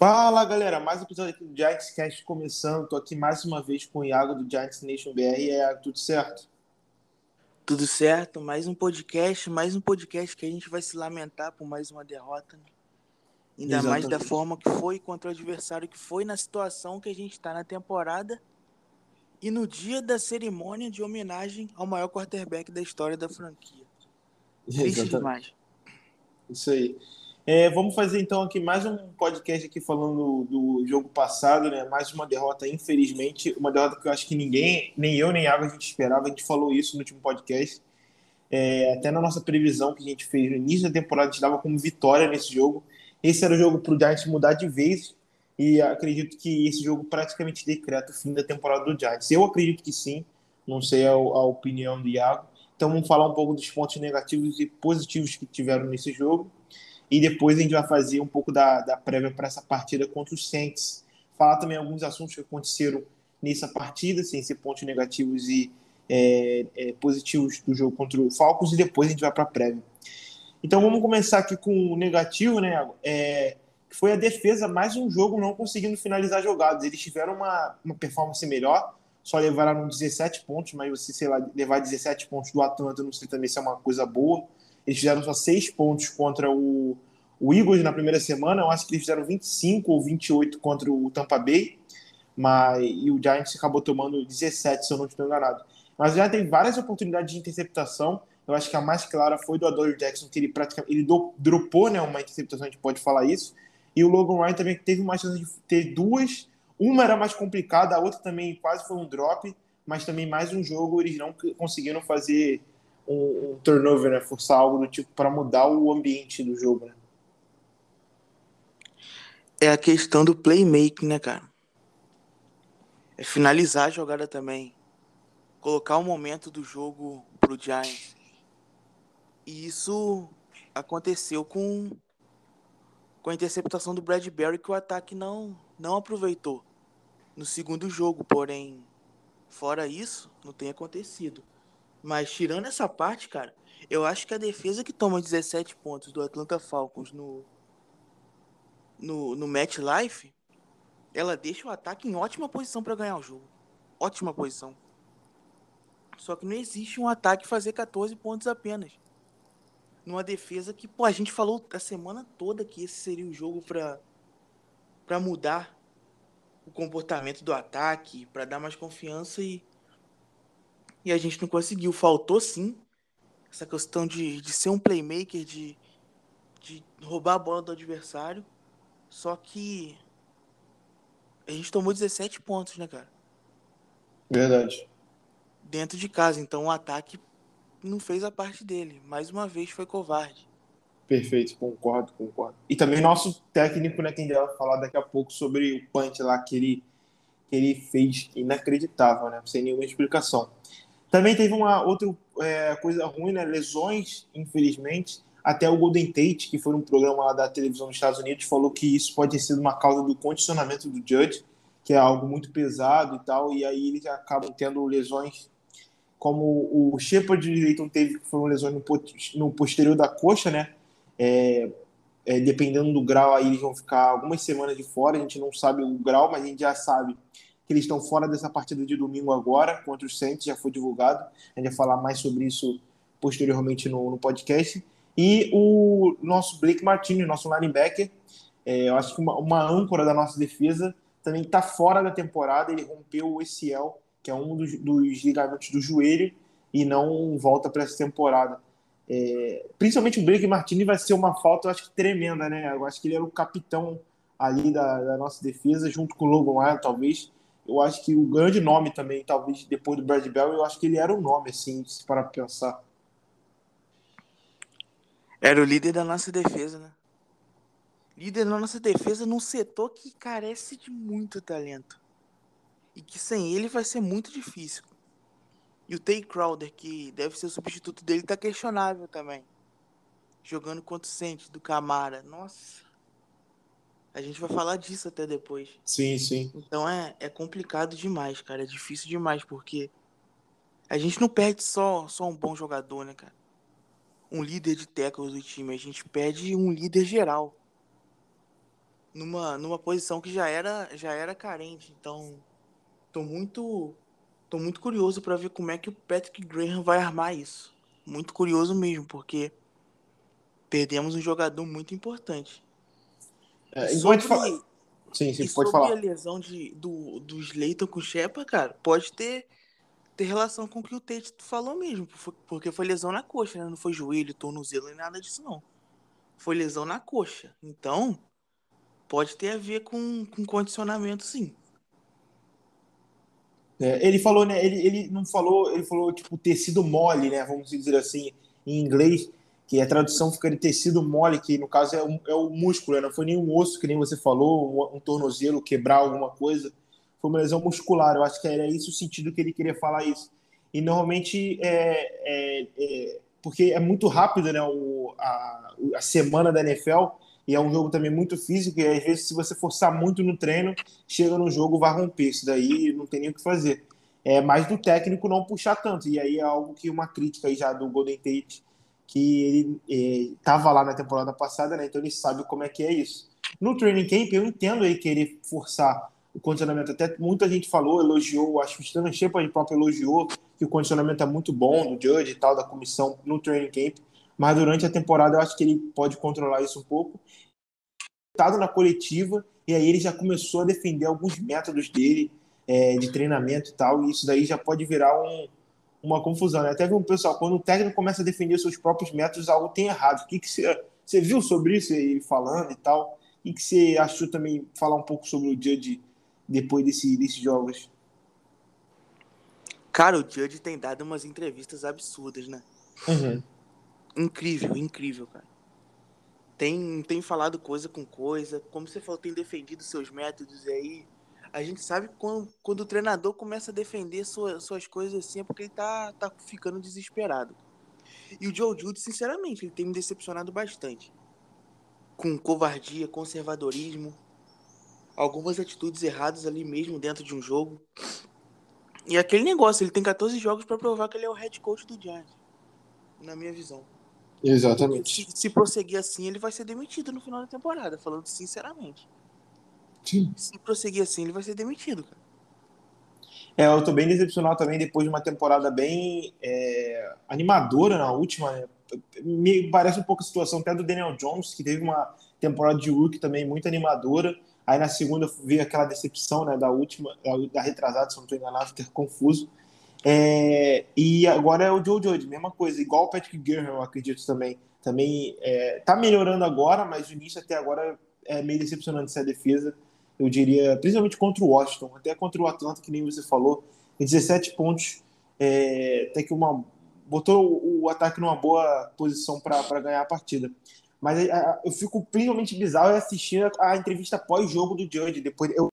Fala galera, mais um episódio aqui do Giants Cast começando. Tô aqui mais uma vez com o Iago do Giants Nation BR. E aí, tudo certo? Tudo certo, mais um podcast, mais um podcast que a gente vai se lamentar por mais uma derrota. Né? Ainda Exatamente. mais da forma que foi contra o adversário, que foi na situação que a gente está na temporada e no dia da cerimônia de homenagem ao maior quarterback da história da franquia. Triste demais. Isso aí. É, vamos fazer então aqui mais um podcast aqui falando do jogo passado, né? Mais uma derrota, infelizmente, uma derrota que eu acho que ninguém, nem eu nem Água a gente esperava. A gente falou isso no último podcast. É, até na nossa previsão que a gente fez no início da temporada, a gente dava como vitória nesse jogo. Esse era o jogo para o Giants mudar de vez e acredito que esse jogo praticamente decreta o fim da temporada do Giants. Eu acredito que sim, não sei a, a opinião do Iago. Então vamos falar um pouco dos pontos negativos e positivos que tiveram nesse jogo e depois a gente vai fazer um pouco da, da prévia para essa partida contra os Saints. Falar também alguns assuntos que aconteceram nessa partida, sem ser pontos negativos e é, é, positivos do jogo contra o Falcons, e depois a gente vai para a prévia. Então vamos começar aqui com o negativo, né? É, foi a defesa, mais um jogo não conseguindo finalizar jogadas. Eles tiveram uma, uma performance melhor, só levaram 17 pontos, mas você, sei lá, levar 17 pontos do Atlanta, não sei também se é uma coisa boa. Eles fizeram só 6 pontos contra o, o Eagles na primeira semana. Eu acho que eles fizeram 25 ou 28 contra o Tampa Bay. Mas, e o Giants acabou tomando 17, se eu não estou enganado. Mas já tem várias oportunidades de interceptação. Eu acho que a mais clara foi do Adore Jackson, que ele praticamente ele dropou né, uma interceptação, a gente pode falar isso. E o Logan Ryan também teve uma chance de ter duas. Uma era mais complicada, a outra também quase foi um drop, mas também mais um jogo eles não conseguiram fazer um, um turnover, né? Forçar algo do tipo para mudar o ambiente do jogo, né? É a questão do playmaking, né, cara? É finalizar a jogada também. Colocar o momento do jogo pro Giants. E isso aconteceu com, com a interceptação do Bradbury que o ataque não, não aproveitou no segundo jogo. Porém, fora isso, não tem acontecido. Mas tirando essa parte, cara, eu acho que a defesa que toma 17 pontos do Atlanta Falcons no, no, no match life, ela deixa o ataque em ótima posição para ganhar o jogo. Ótima posição. Só que não existe um ataque fazer 14 pontos apenas. Numa defesa que, pô, a gente falou a semana toda que esse seria o jogo para para mudar o comportamento do ataque, para dar mais confiança e e a gente não conseguiu. Faltou sim essa questão de, de ser um playmaker, de, de roubar a bola do adversário. Só que a gente tomou 17 pontos, né, cara? Verdade. Dentro de casa. Então o ataque não fez a parte dele. Mais uma vez foi covarde. Perfeito, concordo, concordo. E também nosso técnico, né, que a gente vai falar daqui a pouco sobre o punch lá que ele, que ele fez inacreditável, né? Sem nenhuma explicação. Também teve uma outra é, coisa ruim, né? Lesões, infelizmente. Até o Golden Tate, que foi um programa lá da televisão nos Estados Unidos, falou que isso pode ter sido uma causa do condicionamento do Judge, que é algo muito pesado e tal, e aí eles acabam tendo lesões como o Shepard Leighton teve, que foram lesões no posterior da coxa, né? É, é, dependendo do grau, aí eles vão ficar algumas semanas de fora, a gente não sabe o grau, mas a gente já sabe que eles estão fora dessa partida de domingo agora, contra o Saints, já foi divulgado. A gente vai falar mais sobre isso posteriormente no, no podcast. E o nosso Blake Martinez, nosso linebacker, é, eu acho que uma, uma, âncora da nossa defesa, também está fora da temporada. Ele rompeu o ACL, que é um dos, dos ligamentos do joelho, e não volta para essa temporada. É, principalmente o Blake Martinez vai ser uma falta, eu acho que tremenda, né? Eu acho que ele era o capitão ali da, da nossa defesa, junto com o Logan Ryan, talvez eu acho que o grande nome também, talvez depois do Brad Bell, eu acho que ele era o nome, assim, para pensar. Era o líder da nossa defesa, né? Líder da nossa defesa num setor que carece de muito talento. E que sem ele vai ser muito difícil. E o Tay Crowder, que deve ser o substituto dele, tá questionável também. Jogando contra o Saints do Camara. Nossa. A gente vai falar disso até depois. Sim, sim. Então é, é complicado demais, cara. É difícil demais, porque a gente não perde só, só um bom jogador, né, cara? Um líder de tackles do time. A gente perde um líder geral. numa, numa posição que já era, já era carente. Então, tô muito, tô muito curioso para ver como é que o Patrick Graham vai armar isso. Muito curioso mesmo, porque perdemos um jogador muito importante. É, sobre, fala... sim, sim, pode falar. a lesão de, do, do Slayton com o Shepa, cara, pode ter, ter relação com o que o Tate falou mesmo, porque foi lesão na coxa, né? Não foi joelho, tornozelo, nem nada disso, não. Foi lesão na coxa. Então, pode ter a ver com, com condicionamento, sim. É, ele falou, né? Ele, ele não falou, ele falou tipo tecido mole, né? Vamos dizer assim, em inglês, que a tradução fica de tecido mole, que no caso é, é o músculo, né? não foi nenhum osso, que nem você falou, um, um, tornozelo, quebrar alguma coisa. Foi uma lesão muscular. Eu acho que era isso o sentido que ele queria falar isso. E normalmente é, é, é porque é muito rápido, né? O, a, a semana da NFL e é um jogo também muito físico, e às vezes, se você forçar muito no treino, chega no jogo, vai romper. Isso daí não tem nem o que fazer. É mais do técnico não puxar tanto. E aí é algo que uma crítica aí já do Golden Tate, que ele estava é, lá na temporada passada, né? Então ele sabe como é que é isso. No training camp, eu entendo ele querer forçar o condicionamento. Até muita gente falou, elogiou, acho que o Stan Shepard próprio elogiou que o condicionamento é muito bom do Judge e tal, da comissão no training camp mas durante a temporada eu acho que ele pode controlar isso um pouco. Estado na coletiva, e aí ele já começou a defender alguns métodos dele é, de treinamento e tal, e isso daí já pode virar um, uma confusão. Né? Até vi um pessoal, quando o técnico começa a defender seus próprios métodos, algo tem errado. O que, que você, você viu sobre isso, ele falando e tal? O que, que você achou também, falar um pouco sobre o Judge depois desse, desses jogos? Cara, o Judge tem dado umas entrevistas absurdas, né? Uhum incrível, incrível, cara. Tem, tem falado coisa com coisa, como você falou, tem defendido seus métodos e aí. A gente sabe quando, quando o treinador começa a defender sua, suas coisas assim é porque ele tá, tá ficando desesperado. E o Joe Judy, sinceramente, ele tem me decepcionado bastante. Com covardia, conservadorismo, algumas atitudes erradas ali mesmo dentro de um jogo. E aquele negócio, ele tem 14 jogos para provar que ele é o head coach do Giants, na minha visão. Exatamente. Se, se, prosseguir assim, ele vai ser demitido no final da temporada, falando sinceramente. Sim. Se prosseguir assim, ele vai ser demitido, cara. É, eu tô bem decepcionado também depois de uma temporada bem é, animadora na última. Né? Me parece um pouco a situação até do Daniel Jones, que teve uma temporada de rookie também muito animadora. Aí na segunda veio aquela decepção né, da última, da, da retrasada, se não estou enganado, ter confuso. É, e agora é o Joe Judge, mesma coisa, igual o Patrick Graham, eu acredito também. Também é, tá melhorando agora, mas o início até agora é meio decepcionante essa defesa. Eu diria, principalmente contra o Washington, até contra o Atlanta, que nem você falou, 17 pontos, é, até que uma botou o ataque numa boa posição para ganhar a partida. Mas eu fico principalmente bizarro assistir a, a entrevista pós-jogo do Judge, depois eu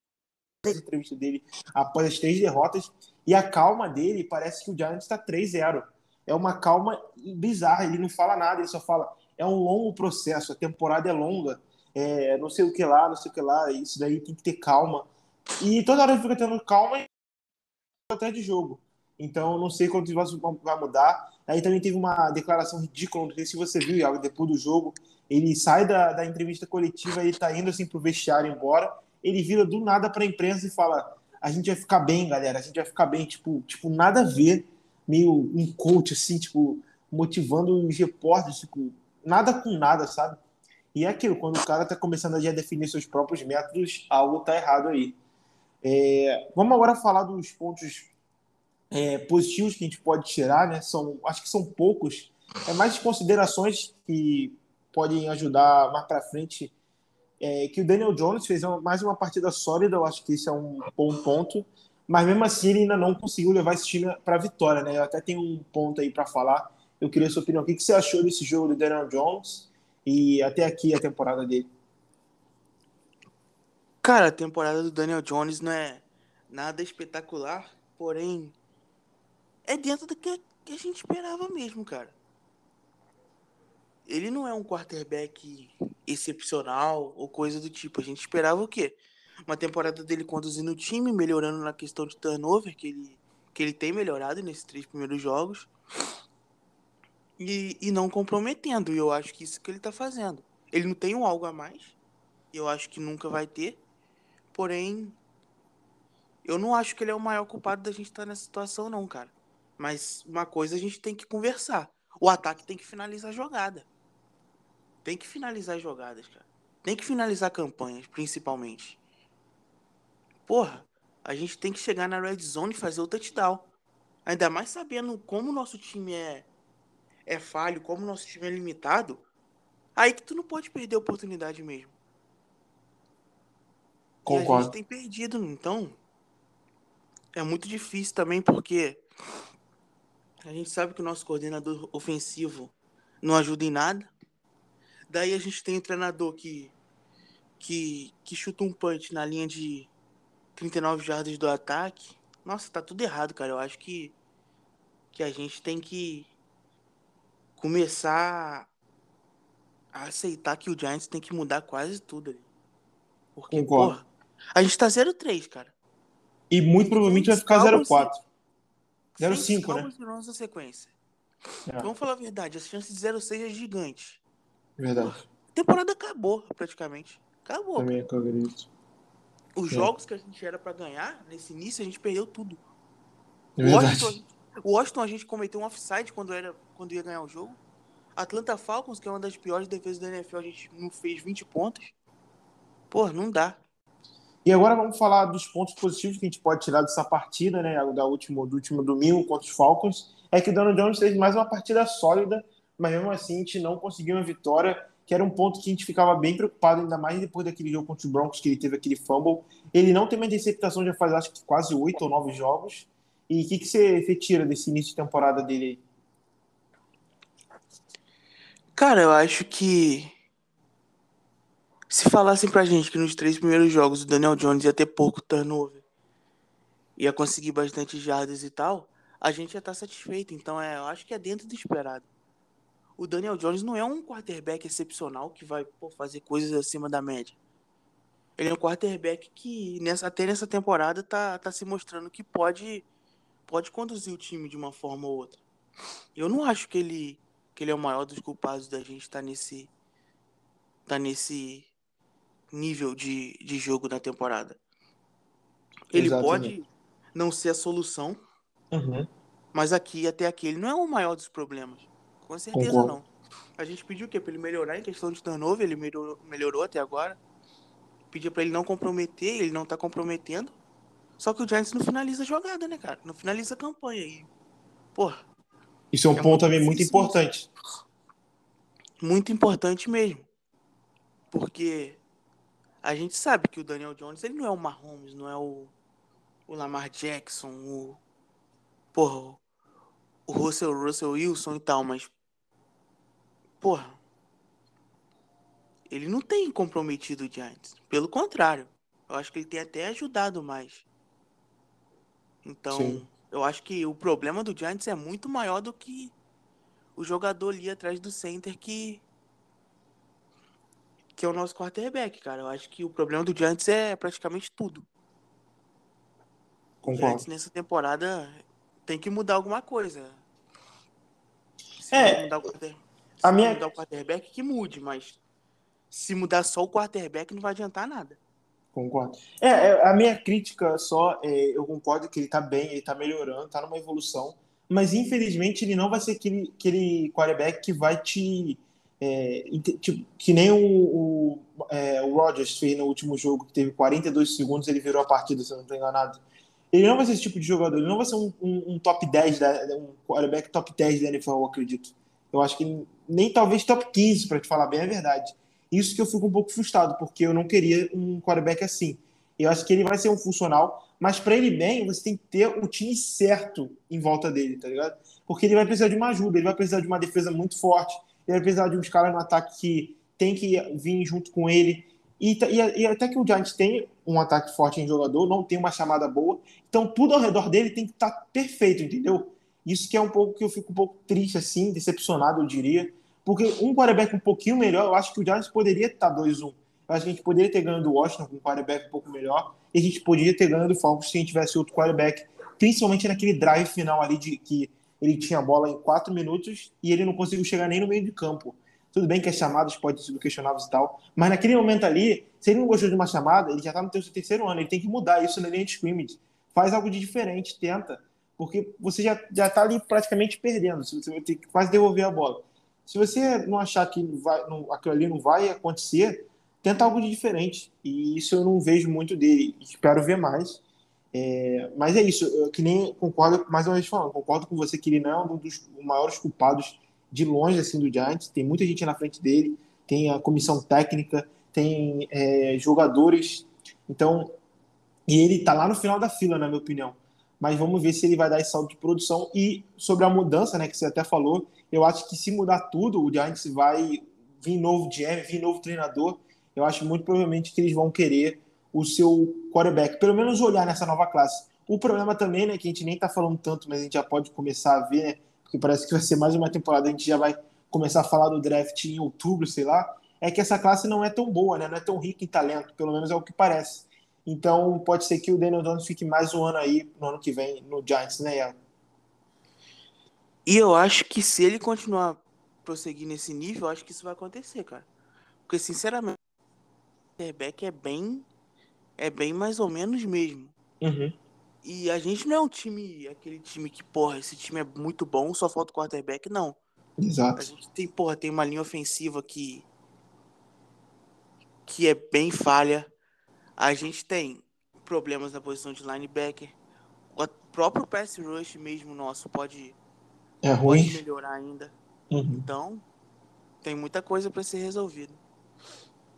a entrevista dele após as três derrotas e a calma dele parece que o Giants está 3-0. É uma calma bizarra, ele não fala nada, ele só fala. É um longo processo, a temporada é longa, é, não sei o que lá, não sei o que lá, isso daí tem que ter calma. E toda hora fica tendo calma até de jogo. Então, não sei quando vai mudar. Aí também teve uma declaração ridícula, não sei se você viu, depois do jogo. Ele sai da, da entrevista coletiva, ele tá indo assim pro vestiário embora. Ele vira do nada pra imprensa e fala: a gente vai ficar bem, galera, a gente vai ficar bem, tipo, tipo nada a ver, meio um coach, assim, tipo, motivando os repórteres, tipo, nada com nada, sabe? E é aquilo, quando o cara tá começando a já definir seus próprios métodos, algo tá errado aí. É, vamos agora falar dos pontos é, positivos que a gente pode tirar, né? São, acho que são poucos. É mais considerações que podem ajudar mais para frente é, que o Daniel Jones fez mais uma partida sólida, eu acho que isso é um bom ponto, mas mesmo assim ele ainda não conseguiu levar esse time para vitória, né? Eu até tenho um ponto aí para falar. Eu queria a sua opinião. O que você achou desse jogo do Daniel Jones e até aqui a temporada dele? Cara, a temporada do Daniel Jones não é nada espetacular, porém é dentro do que a gente esperava mesmo, cara ele não é um quarterback excepcional ou coisa do tipo. A gente esperava o quê? Uma temporada dele conduzindo o time, melhorando na questão de turnover, que ele, que ele tem melhorado nesses três primeiros jogos. E, e não comprometendo. E eu acho que isso que ele tá fazendo. Ele não tem um algo a mais. eu acho que nunca vai ter. Porém, eu não acho que ele é o maior culpado da gente estar nessa situação, não, cara. Mas uma coisa a gente tem que conversar. O ataque tem que finalizar a jogada. Tem que finalizar as jogadas, cara. Tem que finalizar campanhas, principalmente. Porra, a gente tem que chegar na red zone e fazer o touchdown. Ainda mais sabendo como o nosso time é, é falho, como o nosso time é limitado. Aí que tu não pode perder a oportunidade mesmo. Concordo. E a gente tem perdido, então. É muito difícil também, porque a gente sabe que o nosso coordenador ofensivo não ajuda em nada. Daí a gente tem um treinador que, que, que chuta um punch na linha de 39 jardas do ataque. Nossa, tá tudo errado, cara. Eu acho que, que a gente tem que começar a aceitar que o Giants tem que mudar quase tudo ali. Porque, Concordo. porra, a gente tá 0-3, cara. E muito provavelmente vai ficar 0-4. 0-5, né? nossa sequência. É. Vamos falar a verdade, a chance de 0-6 é gigante. Verdade. A temporada acabou, praticamente. Acabou. Também acredito. Os é. jogos que a gente era para ganhar, nesse início, a gente perdeu tudo. É o Washington, o Washington, a gente cometeu um offside quando, era, quando ia ganhar o jogo. Atlanta Falcons, que é uma das piores defesas da NFL, a gente não fez 20 pontos. Pô, não dá. E agora vamos falar dos pontos positivos que a gente pode tirar dessa partida, né, da último, do último domingo contra os Falcons. É que o Donald Jones fez mais uma partida sólida, mas mesmo assim a gente não conseguiu uma vitória, que era um ponto que a gente ficava bem preocupado, ainda mais depois daquele jogo contra os Broncos, que ele teve aquele fumble. Ele não tem uma interceptação já faz acho que quase oito ou nove jogos. E o que, que você, você tira desse início de temporada dele aí? Cara, eu acho que se falassem pra gente que nos três primeiros jogos o Daniel Jones ia ter pouco turnover, ia conseguir bastante jardas e tal, a gente ia estar tá satisfeito. Então, é, eu acho que é dentro do esperado. O Daniel Jones não é um quarterback excepcional que vai pô, fazer coisas acima da média. Ele é um quarterback que nessa, até nessa temporada tá, tá se mostrando que pode, pode conduzir o time de uma forma ou outra. Eu não acho que ele, que ele é o maior dos culpados da gente estar tá nesse, tá nesse nível de, de jogo na temporada. Ele Exatamente. pode não ser a solução, uhum. mas aqui até aqui ele não é o maior dos problemas. Com certeza Concordo. não. A gente pediu o quê? Pra ele melhorar em questão de turnover, ele melhorou, melhorou até agora. Pedia para ele não comprometer, ele não tá comprometendo. Só que o Giants não finaliza a jogada, né, cara? Não finaliza a campanha aí. Porra. Isso é um é ponto também muito importante. Muito importante mesmo. Porque a gente sabe que o Daniel Jones, ele não é o Mahomes, não é o, o Lamar Jackson, o. Porra, o Russell, Russell Wilson e tal, mas. Porra. Ele não tem comprometido o Giants. Pelo contrário. Eu acho que ele tem até ajudado mais. Então, Sim. Eu acho que o problema do Giants é muito maior do que o jogador ali atrás do center que que é o nosso quarterback, cara. Eu acho que o problema do Giants é praticamente tudo. Concordo. O Giants nessa temporada tem que mudar alguma coisa. Se é, mudar o, quarter... a minha... mudar o quarterback, que mude, mas se mudar só o quarterback não vai adiantar nada. Concordo. É, é a minha crítica só, é, eu concordo que ele tá bem, ele tá melhorando, tá numa evolução, mas infelizmente ele não vai ser aquele, aquele quarterback que vai te é, tipo, que nem o, o, é, o Rodgers fez no último jogo, que teve 42 segundos, ele virou a partida, se eu não estou enganado. Ele não vai ser esse tipo de jogador, ele não vai ser um, um, um top 10, da, um quarterback top 10 da NFL, eu acredito. Eu acho que nem talvez top 15, para te falar bem a verdade. Isso que eu fico um pouco frustrado, porque eu não queria um quarterback assim. Eu acho que ele vai ser um funcional, mas para ele bem, você tem que ter o time certo em volta dele, tá ligado? Porque ele vai precisar de uma ajuda, ele vai precisar de uma defesa muito forte, ele vai precisar de uns caras no ataque que tem que vir junto com ele. E, e, e, até que o Giants tem um ataque forte em jogador, não tem uma chamada boa. Então tudo ao redor dele tem que estar tá perfeito, entendeu? Isso que é um pouco que eu fico um pouco triste, assim, decepcionado, eu diria. Porque um quarterback um pouquinho melhor, eu acho que o Giants poderia estar tá 2-1. Eu acho que a gente poderia ter ganho do Washington com um quarterback um pouco melhor. E a gente poderia ter ganho do Falcons se a gente tivesse outro quarterback. Principalmente naquele drive final ali de que ele tinha a bola em quatro minutos e ele não conseguiu chegar nem no meio de campo. Tudo bem que as chamadas podem ser questionáveis e tal, mas naquele momento ali, Se ele não gostou de uma chamada, ele já tá no seu terceiro ano, ele tem que mudar isso na linha de scrimmage. Faz algo de diferente, tenta, porque você já, já tá ali praticamente perdendo, você vai ter que quase devolver a bola. Se você não achar que vai, não, aquilo ali não vai acontecer, tenta algo de diferente. E isso eu não vejo muito dele. Espero ver mais. É, mas é isso, eu, que nem concordo, mais uma vez falando, concordo com você que ele não é um dos maiores culpados de longe assim do Giants. Tem muita gente na frente dele, tem a comissão técnica, tem é, jogadores. Então, e ele tá lá no final da fila, na minha opinião. Mas vamos ver se ele vai dar esse salto de produção. E sobre a mudança, né, que você até falou, eu acho que se mudar tudo, o Giants vai vir novo GM, vir novo treinador. Eu acho muito provavelmente que eles vão querer o seu quarterback, pelo menos olhar nessa nova classe. O problema também, né, que a gente nem tá falando tanto, mas a gente já pode começar a ver, né, porque parece que vai ser mais uma temporada, a gente já vai começar a falar do draft em outubro, sei lá, é que essa classe não é tão boa, né, não é tão rica em talento, pelo menos é o que parece. Então pode ser que o Daniel Jones fique mais um ano aí no ano que vem no Giants, né, Ian? E eu acho que se ele continuar prosseguir nesse nível, eu acho que isso vai acontecer, cara. Porque, sinceramente, o quarterback é bem é bem mais ou menos mesmo. Uhum. E a gente não é um time, aquele time que, porra, esse time é muito bom, só falta o quarterback, não. Exato. A gente tem, porra, tem uma linha ofensiva que que é bem falha. A gente tem problemas na posição de linebacker. O próprio pass rush mesmo nosso pode, é ruim. pode melhorar ainda. Uhum. Então, tem muita coisa para ser resolvida.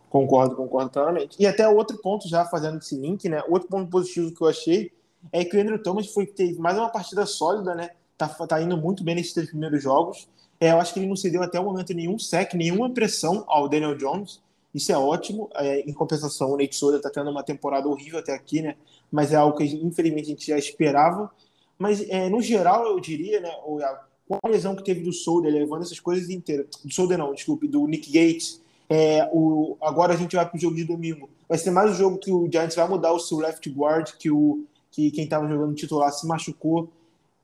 Concordo, concordo totalmente. E até outro ponto, já fazendo esse link, né? Outro ponto positivo que eu achei é que o Andrew Thomas foi, teve mais uma partida sólida, né? Tá, tá indo muito bem nesses três primeiros jogos. É, eu acho que ele não cedeu até o momento nenhum sec, nenhuma pressão ao Daniel Jones. Isso é ótimo. É, em compensação, o Nate Solder tá tendo uma temporada horrível até aqui, né? Mas é algo que infelizmente a gente já esperava. Mas é, no geral, eu diria, né? Com a lesão que teve do Solder, levando essas coisas inteiras. Do Solder não, desculpe, do Nick Gates é, o, agora a gente vai para o jogo de domingo. Vai ser mais um jogo que o Giants vai mudar o seu left guard, que, o, que quem estava jogando titular se machucou.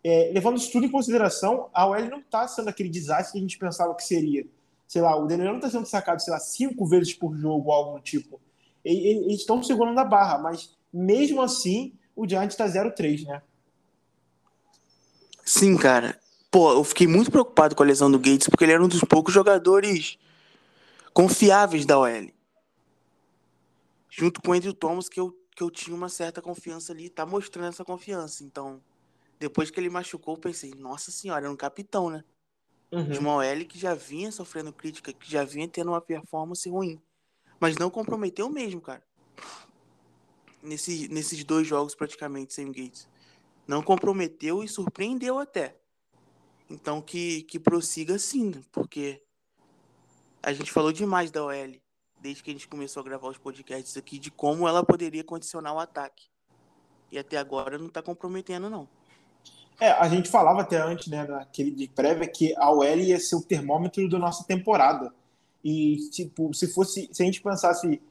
É, levando isso tudo em consideração, a OL não está sendo aquele desastre que a gente pensava que seria. Sei lá, o Daniel não está sendo sacado, sei lá, cinco vezes por jogo, algo do tipo. Eles estão segurando a barra, mas mesmo assim, o Giants está 0-3, né? Sim, cara. Pô, eu fiquei muito preocupado com a lesão do Gates, porque ele era um dos poucos jogadores confiáveis da OL. Junto com o Andrew Thomas, que eu, que eu tinha uma certa confiança ali, tá mostrando essa confiança. Então, depois que ele machucou, eu pensei, nossa senhora, é um capitão, né? Uhum. De uma OL que já vinha sofrendo crítica, que já vinha tendo uma performance ruim. Mas não comprometeu mesmo, cara. Nesse, nesses dois jogos, praticamente, sem Gates. Não comprometeu e surpreendeu até. Então que, que prossiga sim, porque a gente falou demais da OL desde que a gente começou a gravar os podcasts aqui, de como ela poderia condicionar o ataque. E até agora não está comprometendo, não. É, a gente falava até antes, né, naquele de prévia, que a OL ia ser o termômetro da nossa temporada. E, tipo, se fosse, se a gente pensasse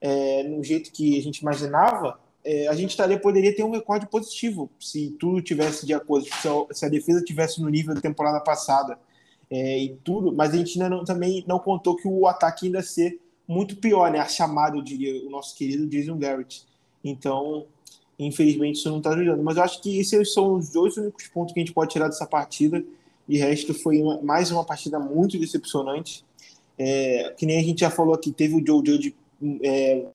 é, no jeito que a gente imaginava, é, a gente estaria, poderia ter um recorde positivo se tudo tivesse de acordo, se a, se a defesa tivesse no nível da temporada passada é, e tudo, mas a gente não, também não contou que o ataque ainda ser muito pior, né? A chamada, eu diria, o nosso querido Jason Garrett. Então, infelizmente, isso não está ajudando. Mas eu acho que esses são os dois únicos pontos que a gente pode tirar dessa partida. De resto, foi uma, mais uma partida muito decepcionante. É, que nem a gente já falou aqui, teve o Joe Judge é,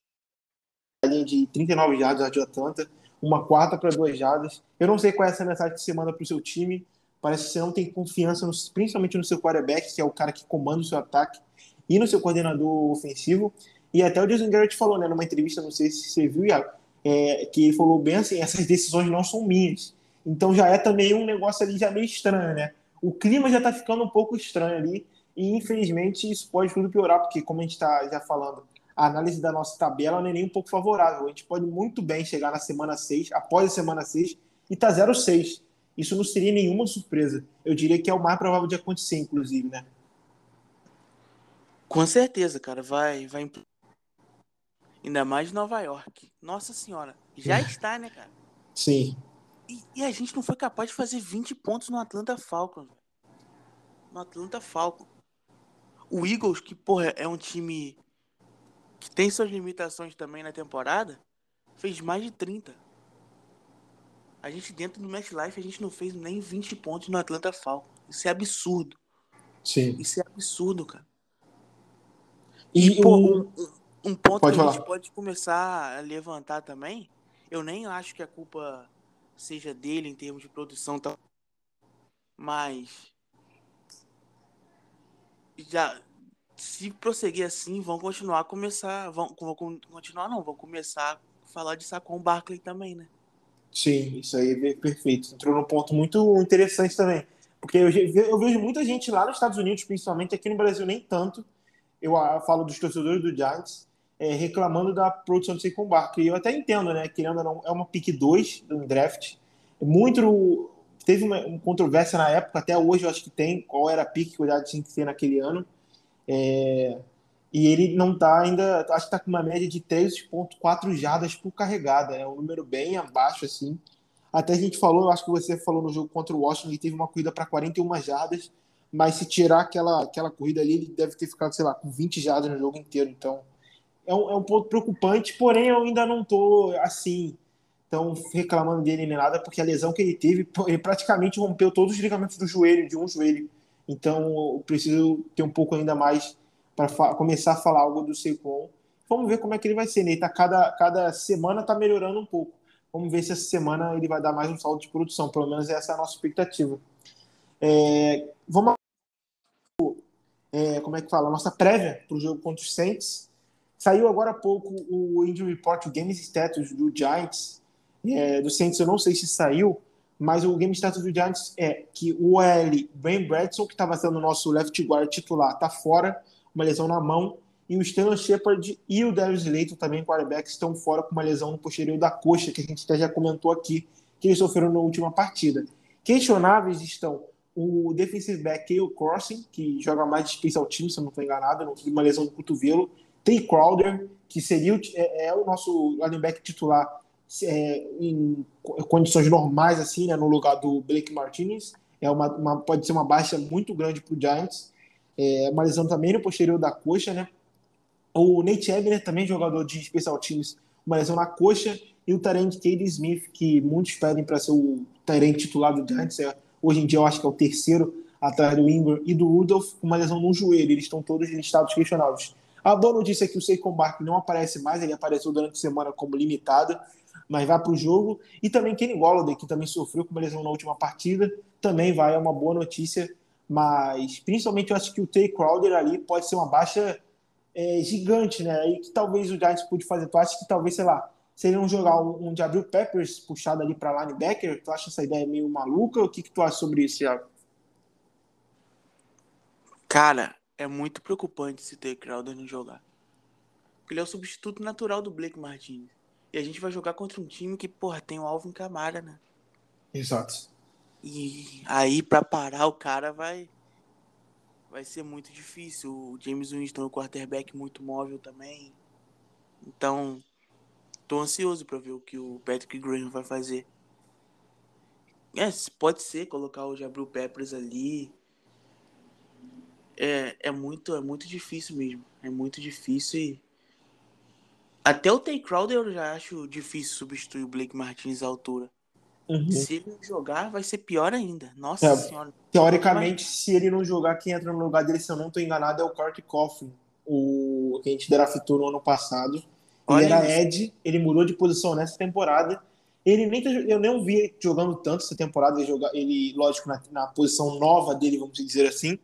de 39 jardas de Atlanta, uma quarta para duas jardas. Eu não sei qual é essa mensagem que você manda para o seu time, Parece que você não tem confiança, no, principalmente no seu quarterback, que é o cara que comanda o seu ataque, e no seu coordenador ofensivo. E até o Jason Garrett falou, né, numa entrevista, não sei se você viu, Iago, é, que ele falou bem assim: essas decisões não são minhas. Então já é também um negócio ali já meio estranho, né? O clima já tá ficando um pouco estranho ali, e infelizmente isso pode tudo piorar, porque, como a gente está já falando, a análise da nossa tabela não é nem um pouco favorável. A gente pode muito bem chegar na semana 6, após a semana 6, e tá 0-6 isso não seria nenhuma surpresa. Eu diria que é o mais provável de acontecer, inclusive, né? Com certeza, cara. Vai, vai. Ainda mais Nova York. Nossa senhora. Já está, né, cara? Sim. E, e, a gente não foi capaz de fazer 20 pontos no Atlanta Falcons. No Atlanta Falcons. O Eagles, que, porra, é um time que tem suas limitações também na temporada, fez mais de 30. A gente dentro do Match Life, a gente não fez nem 20 pontos no Atlanta Falcons. Isso é absurdo. Sim. Isso é absurdo, cara. E, e pô, um, um ponto que a gente pode começar a levantar também, eu nem acho que a culpa seja dele em termos de produção, tal, mas já se prosseguir assim, vão continuar a começar, vão, vão continuar não, vão começar a falar de Saquon Barkley também, né? Sim, isso aí é perfeito. Entrou num ponto muito interessante também. Porque eu, eu, vejo muita gente lá nos Estados Unidos, principalmente aqui no Brasil, nem tanto. Eu, eu falo dos torcedores do Giants, é, reclamando da produção de Saquon Barkley. Eu até entendo, né? Que ainda não é uma pick 2 do draft. Muito. Teve uma, uma, controvérsia na época, até hoje eu acho que tem, qual era a pick que o Giants tinha que ter naquele ano. É, e ele não está ainda, acho que está com uma média de 3,4 jardas por carregada, é um número bem abaixo, assim. Até a gente falou, acho que você falou no jogo contra o Washington, ele teve uma corrida para 41 jardas, mas se tirar aquela, aquela corrida ali, ele deve ter ficado, sei lá, com 20 jardas no jogo inteiro. Então, é um, é um ponto preocupante, porém eu ainda não estou assim, tão reclamando dele nem nada, porque a lesão que ele teve, ele praticamente rompeu todos os ligamentos do joelho, de um joelho. Então, eu preciso ter um pouco ainda mais para começar a falar algo do Saquon. Vamos ver como é que ele vai ser, né? Ele tá cada, cada semana tá melhorando um pouco. Vamos ver se essa semana ele vai dar mais um salto de produção. Pelo menos essa é a nossa expectativa. É, vamos é, como é que fala? Nossa prévia para o jogo contra os Saints. Saiu agora há pouco o injury report, o game status do Giants. É, do Saints eu não sei se saiu, mas o game status do Giants é que o OL Ben Bradson, que estava sendo o nosso left guard titular, está fora uma lesão na mão, e o Stanley Shepard e o Darius Leito também, quarterback, estão fora com uma lesão no posterior da coxa, que a gente até já comentou aqui, que eles sofreram na última partida. Questionáveis estão o defensive back Kale Crossing, que joga mais de special team, se eu não estou enganado, uma lesão no cotovelo. Tem Crowder, que seria o, é, é, o nosso back titular é, em condições normais, assim, né, no lugar do Blake Martinez. É uma, uma pode ser uma baixa muito grande para o Giants é, uma lesão também no posterior da coxa, né? O Nate Ebner, também jogador de special teams, uma lesão na coxa, e o Tarente Cade Smith, que muitos pedem para ser o Tarente titular do Giants, é, hoje em dia eu acho que é o terceiro, atrás do Ingram e do Rudolph, uma lesão no joelho, eles estão todos em estados questionáveis. A boa notícia é que o Saquon Barkley não aparece mais, ele apareceu durante a semana como limitado, mas vai para o jogo. E também Kenny Golladay, que também sofreu com uma lesão na última partida, também vai, é uma boa notícia mas principalmente eu acho que o Tay Crowder ali pode ser uma baixa é, gigante, né? E que talvez o Giants pude fazer. Tu acha que talvez, sei lá, seriam jogar um, um de Abril Peppers puxado ali para linebacker? Tu acha essa ideia meio maluca? O que, que tu acha sobre isso, Thiago? Cara, é muito preocupante se ter Crowder não jogar. Porque ele é o substituto natural do Blake Martinez. E a gente vai jogar contra um time que, porra, tem o Alvin Camara, né? Exato. E aí, para parar o cara, vai vai ser muito difícil. O James Winston é um quarterback muito móvel também. Então, tô ansioso para ver o que o Patrick Graham vai fazer. É, pode ser colocar o Jabril Peppers ali. É, é muito é muito difícil mesmo. É muito difícil e até o Tay Crowder eu já acho difícil substituir o Blake Martins à altura. Uhum. Se ele não jogar, vai ser pior ainda. Nossa é, senhora. Teoricamente, se ele não jogar, quem entra no lugar dele, se eu não estou enganado, é o Kurt Coffin, o que a gente draftou no ano passado. Ele era. Ed, ele mudou de posição nessa temporada. Ele nem tá, eu nem vi jogando tanto essa temporada, ele, joga, ele lógico, na, na posição nova dele, vamos dizer assim.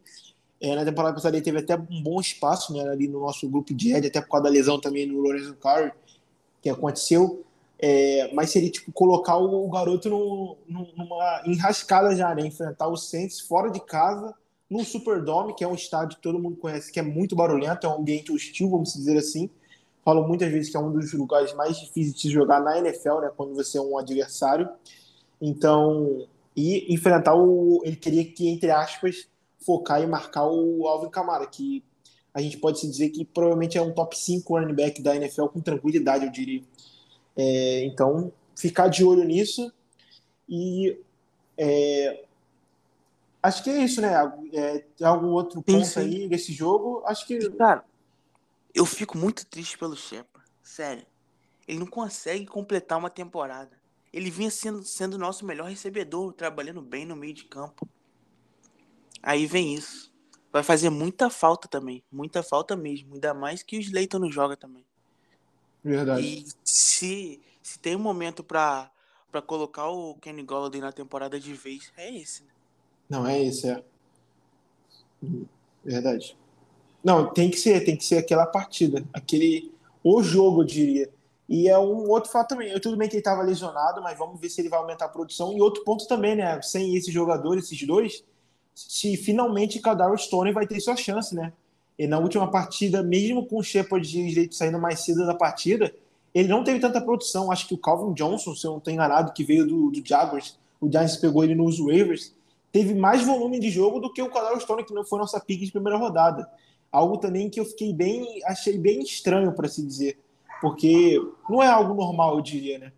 É, na temporada passada ele teve até um bom espaço né, ali no nosso grupo de Ed, até por causa da lesão também no Lorenzo Carr, que aconteceu. É, mas seria tipo colocar o, o garoto no, no, numa enrascada já, né? Enfrentar o Saints fora de casa, no Superdome, que é um estádio que todo mundo conhece, que é muito barulhento, é um ambiente hostil, vamos dizer assim. Falo muitas vezes que é um dos lugares mais difíceis de jogar na NFL, né? Quando você é um adversário. Então, e enfrentar o. Ele queria que, entre aspas, focar e marcar o Alvin Kamara, que a gente pode se dizer que provavelmente é um top 5 running back da NFL com tranquilidade, eu diria. É, então, ficar de olho nisso e é, acho que é isso, né? É, tem algum outro ponto sim, sim. aí desse jogo? Acho que. Cara, eu fico muito triste pelo Shepard. Sério. Ele não consegue completar uma temporada. Ele vinha sendo, sendo nosso melhor recebedor, trabalhando bem no meio de campo. Aí vem isso. Vai fazer muita falta também. Muita falta mesmo. Ainda mais que o Slayton não joga também. Verdade. E se, se tem um momento pra, pra colocar o Kenny Golladay na temporada de vez, é esse, né? Não, é esse, é. Verdade. Não, tem que ser, tem que ser aquela partida. Aquele. O jogo, eu diria. E é um outro fato também. Tudo bem que ele estava lesionado, mas vamos ver se ele vai aumentar a produção. E outro ponto também, né? Sem esse jogador, esses dois, se finalmente Kadar Stone vai ter sua chance, né? E na última partida, mesmo com o Shepard direito saindo mais cedo da partida, ele não teve tanta produção. Acho que o Calvin Johnson, se eu não estou enganado, que veio do, do Jaguars, o Giants pegou ele nos waivers, teve mais volume de jogo do que o Kadar Stone, que não foi nossa pick de primeira rodada. Algo também que eu fiquei bem, achei bem estranho, para se dizer porque não é algo normal, eu diria, né?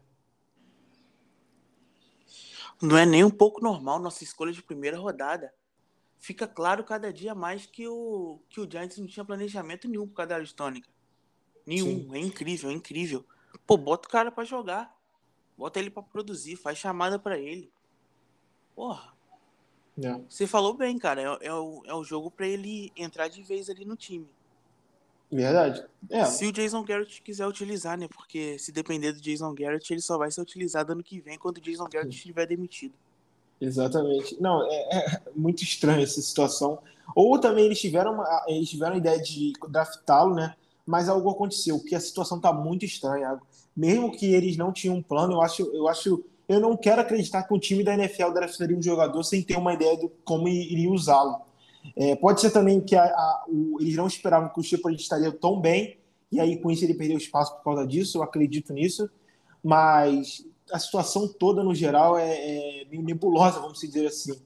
Não é nem um pouco normal nossa escolha de primeira rodada. Fica claro cada dia mais que o, que o Giants não tinha planejamento nenhum por causa da Aristônica. Nenhum. Sim. É incrível, é incrível. Pô, bota o cara para jogar. Bota ele para produzir, faz chamada para ele. Porra. É. Você falou bem, cara. É, é, o, é o jogo para ele entrar de vez ali no time. Verdade. É. Se o Jason Garrett quiser utilizar, né? Porque se depender do Jason Garrett, ele só vai ser utilizado ano que vem quando o Jason Garrett estiver demitido. Exatamente. Não, é, é, muito estranha essa situação. Ou também eles tiveram, uma, eles tiveram a ideia de draftá-lo, né? Mas algo aconteceu, que a situação tá muito estranha. Mesmo que eles não tinham um plano, eu acho, eu acho, eu não quero acreditar que o time da NFL draftaria um jogador sem ter uma ideia de como iria usá-lo. É, pode ser também que a, a, o, eles não esperavam que o Shepard estaria tão bem, e aí com isso ele perdeu espaço por causa disso, eu acredito nisso, mas a situação toda no geral é, é meio nebulosa, vamos dizer assim.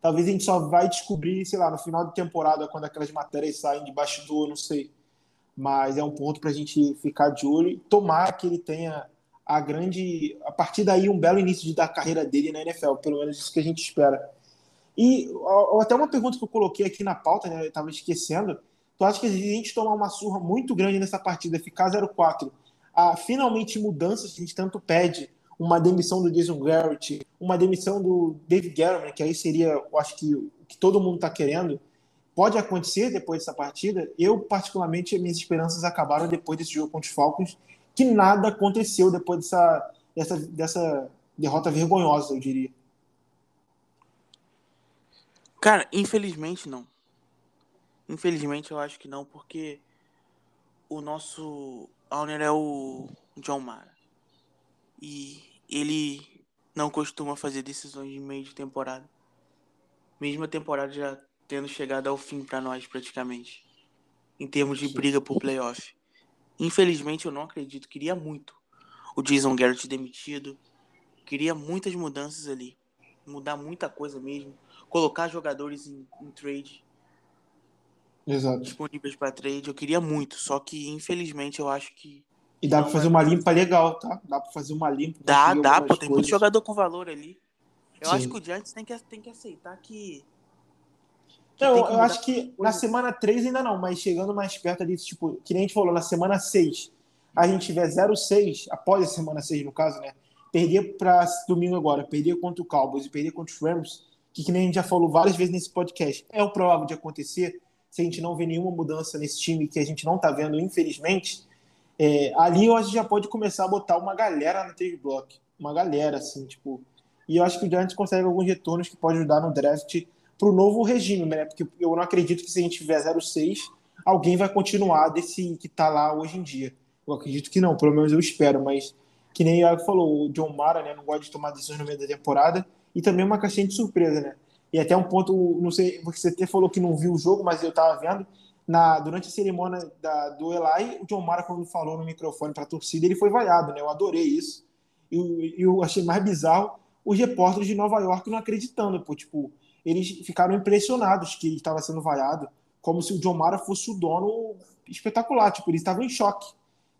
Talvez a gente só vai descobrir, sei lá, no final da temporada, quando aquelas matérias saem de bastidor, não sei. Mas é um ponto para a gente ficar de olho e tomar que ele tenha a grande. A partir daí, um belo início de, da carreira dele na NFL, pelo menos isso que a gente espera. E até uma pergunta que eu coloquei aqui na pauta, né, eu estava esquecendo. Tu acha que a gente tomar uma surra muito grande nessa partida, ficar 0-4, a finalmente mudanças que a gente tanto pede, uma demissão do Jason Garrett, uma demissão do David Guerrero, que aí seria, eu acho que o que todo mundo está querendo, pode acontecer depois dessa partida? Eu, particularmente, minhas esperanças acabaram depois desse jogo contra os Falcons, que nada aconteceu depois dessa, dessa, dessa derrota vergonhosa, eu diria. Cara, infelizmente não. Infelizmente eu acho que não, porque o nosso owner é o John Mara. E ele não costuma fazer decisões de meio de temporada. Mesmo a temporada já tendo chegado ao fim para nós praticamente. Em termos de briga por playoff. Infelizmente eu não acredito. Queria muito o Jason Garrett demitido. Queria muitas mudanças ali. Mudar muita coisa mesmo colocar jogadores em, em trade. Exato. Disponíveis para trade. Eu queria muito, só que infelizmente eu acho que. E dá para fazer uma limpa legal, tá? Dá para fazer uma limpa. Dá, dá, pô, tem muito jogador com valor ali. Eu Sim. acho que o Giants tem que, tem que aceitar que. que não, eu acho que na semana 3 ainda não, mas chegando mais perto ali, tipo, que nem a gente falou, na semana 6, a gente tiver 0-6, após a semana 6, no caso, né? Perder para domingo agora, perder contra o Cowboys e perder contra os Rams, que, que nem a gente já falou várias vezes nesse podcast, é o provável de acontecer se a gente não vê nenhuma mudança nesse time que a gente não está vendo, infelizmente. É, ali eu acho que já pode começar a botar uma galera no trade block. Uma galera, assim, tipo. E eu acho que o Giants consegue alguns retornos que pode ajudar no draft para o novo regime, né? Porque eu não acredito que se a gente tiver 0-6, alguém vai continuar desse que está lá hoje em dia. Eu acredito que não, pelo menos eu espero, mas que nem o Iago falou, o John Mara, né, não gosta de tomar decisões no meio da temporada e também uma caixinha de surpresa, né? E até um ponto, não sei, você até falou que não viu o jogo, mas eu estava vendo, na, durante a cerimônia da, do Eli, o John Mara, quando falou no microfone para a torcida, ele foi vaiado, né? Eu adorei isso. E eu, eu achei mais bizarro os repórteres de Nova York não acreditando, pô, tipo, eles ficaram impressionados que ele estava sendo vaiado, como se o John Mara fosse o dono espetacular, tipo, eles estavam em choque.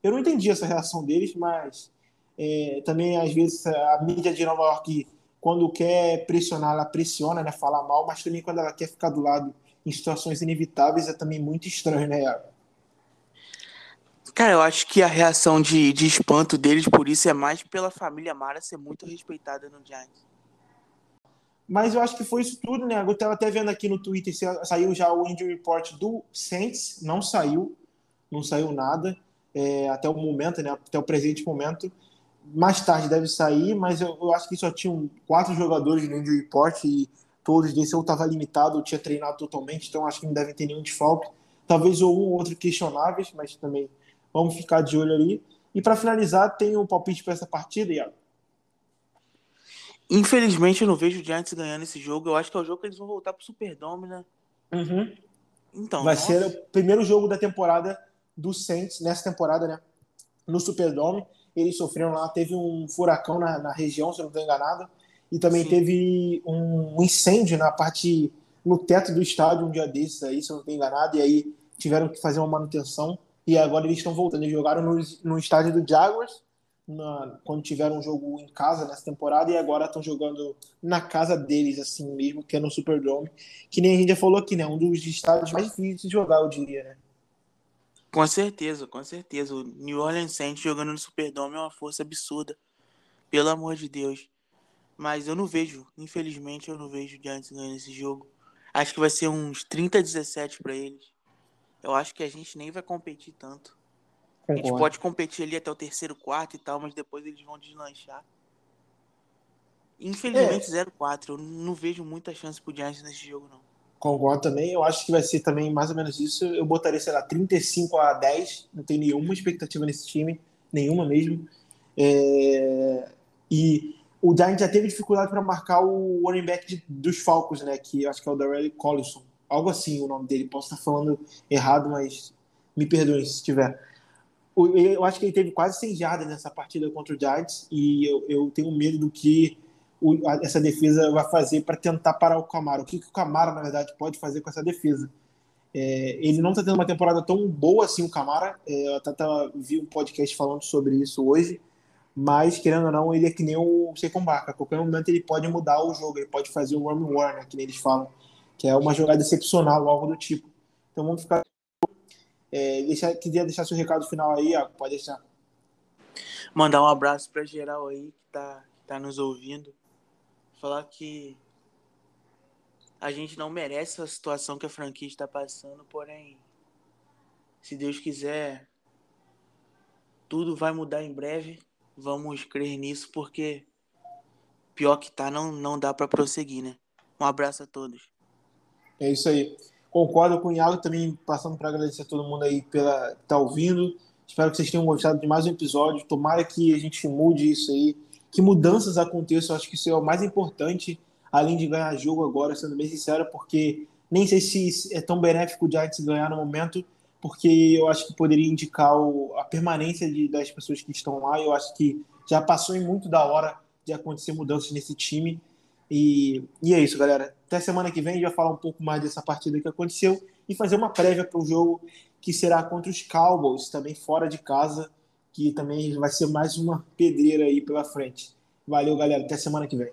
Eu não entendi essa reação deles, mas é, também às vezes a mídia de Nova York quando quer pressionar, ela pressiona, né? Fala mal, mas também quando ela quer ficar do lado em situações inevitáveis é também muito estranho, né, Iago? Cara, eu acho que a reação de, de espanto deles por isso é mais pela família Mara ser muito respeitada no Giants. Mas eu acho que foi isso tudo, né? Eu estava até vendo aqui no Twitter, saiu já o injury report do Saints, não saiu, não saiu nada é, até o momento, né? Até o presente momento. Mais tarde deve sair, mas eu, eu acho que só tinham quatro jogadores no injury report e todos desses ou estava limitado ou tinha treinado totalmente, então acho que não devem ter nenhum desfalque. Talvez ou um ou outro questionáveis, mas também vamos ficar de olho ali. E para finalizar, tem um palpite para essa partida, Iago? Infelizmente, eu não vejo o Giants ganhando esse jogo. Eu acho que é o jogo que eles vão voltar pro Superdome, né? Uhum. Então, Vai nossa. ser o primeiro jogo da temporada do Saints, nessa temporada, né? No Superdome. Eles sofreram lá, teve um furacão na, na região, se eu não estou enganado. E também Sim. teve um incêndio na parte, no teto do estádio um dia desses aí, se eu não estou enganado. E aí tiveram que fazer uma manutenção. E agora eles estão voltando. Eles jogaram no, no estádio do Jaguars na, quando tiveram um jogo em casa nessa temporada e agora estão jogando na casa deles, assim mesmo, que é no Superdome, que nem a gente já falou aqui, né? Um dos estádios mais difíceis de jogar, eu diria, né? Com certeza, com certeza. O New Orleans Saints jogando no Superdome é uma força absurda. Pelo amor de Deus. Mas eu não vejo, infelizmente, eu não vejo o Giants ganhando esse jogo. Acho que vai ser uns 30 a 17 para eles. Eu acho que a gente nem vai competir tanto. Concordo. A gente pode competir ali até o terceiro, quarto e tal, mas depois eles vão deslanchar. Infelizmente, é. 0-4. Eu não vejo muita chance pro Giants nesse jogo, não. Concordo também. Eu acho que vai ser também mais ou menos isso. Eu botaria, sei lá, 35 a 10. Não tenho nenhuma expectativa nesse time. Nenhuma mesmo. É... E o Giants já teve dificuldade para marcar o running back de, dos Falcons, né? Que acho que é o Darrell Collison. Algo assim o nome dele. Posso estar falando errado, mas me perdoem se estiver eu acho que ele teve quase 100 jardas nessa partida contra o Giants e eu, eu tenho medo do que o, essa defesa vai fazer para tentar parar o Camaro. O que, que o Camaro, na verdade, pode fazer com essa defesa? É, ele não está tendo uma temporada tão boa assim, o Camara. É, eu até vi um podcast falando sobre isso hoje, mas querendo ou não, ele é que nem o Seacon Barca. A qualquer momento ele pode mudar o jogo, ele pode fazer o Worm War, né, que nem eles falam, que é uma jogada excepcional, algo do tipo. Então vamos ficar é, deixar, queria deixar seu recado final aí, ó, pode deixar. Mandar um abraço para geral aí que tá, tá nos ouvindo. Falar que a gente não merece a situação que a franquia está passando, porém, se Deus quiser, tudo vai mudar em breve. Vamos crer nisso, porque pior que tá, não, não dá para prosseguir, né? Um abraço a todos. É isso aí. Concordo com o Iago também, passando para agradecer a todo mundo aí pela tá ouvindo. Espero que vocês tenham gostado de mais um episódio. Tomara que a gente mude isso aí, que mudanças aconteçam. Acho que isso é o mais importante, além de ganhar jogo agora, sendo bem sincero, porque nem sei se é tão benéfico o Giants ganhar no momento, porque eu acho que poderia indicar o, a permanência de, das pessoas que estão lá. Eu acho que já passou em muito da hora de acontecer mudanças nesse time. E, e é isso, galera. Até semana que vem a gente vai falar um pouco mais dessa partida que aconteceu e fazer uma prévia para o jogo que será contra os Cowboys, também fora de casa, que também vai ser mais uma pedreira aí pela frente. Valeu, galera. Até semana que vem.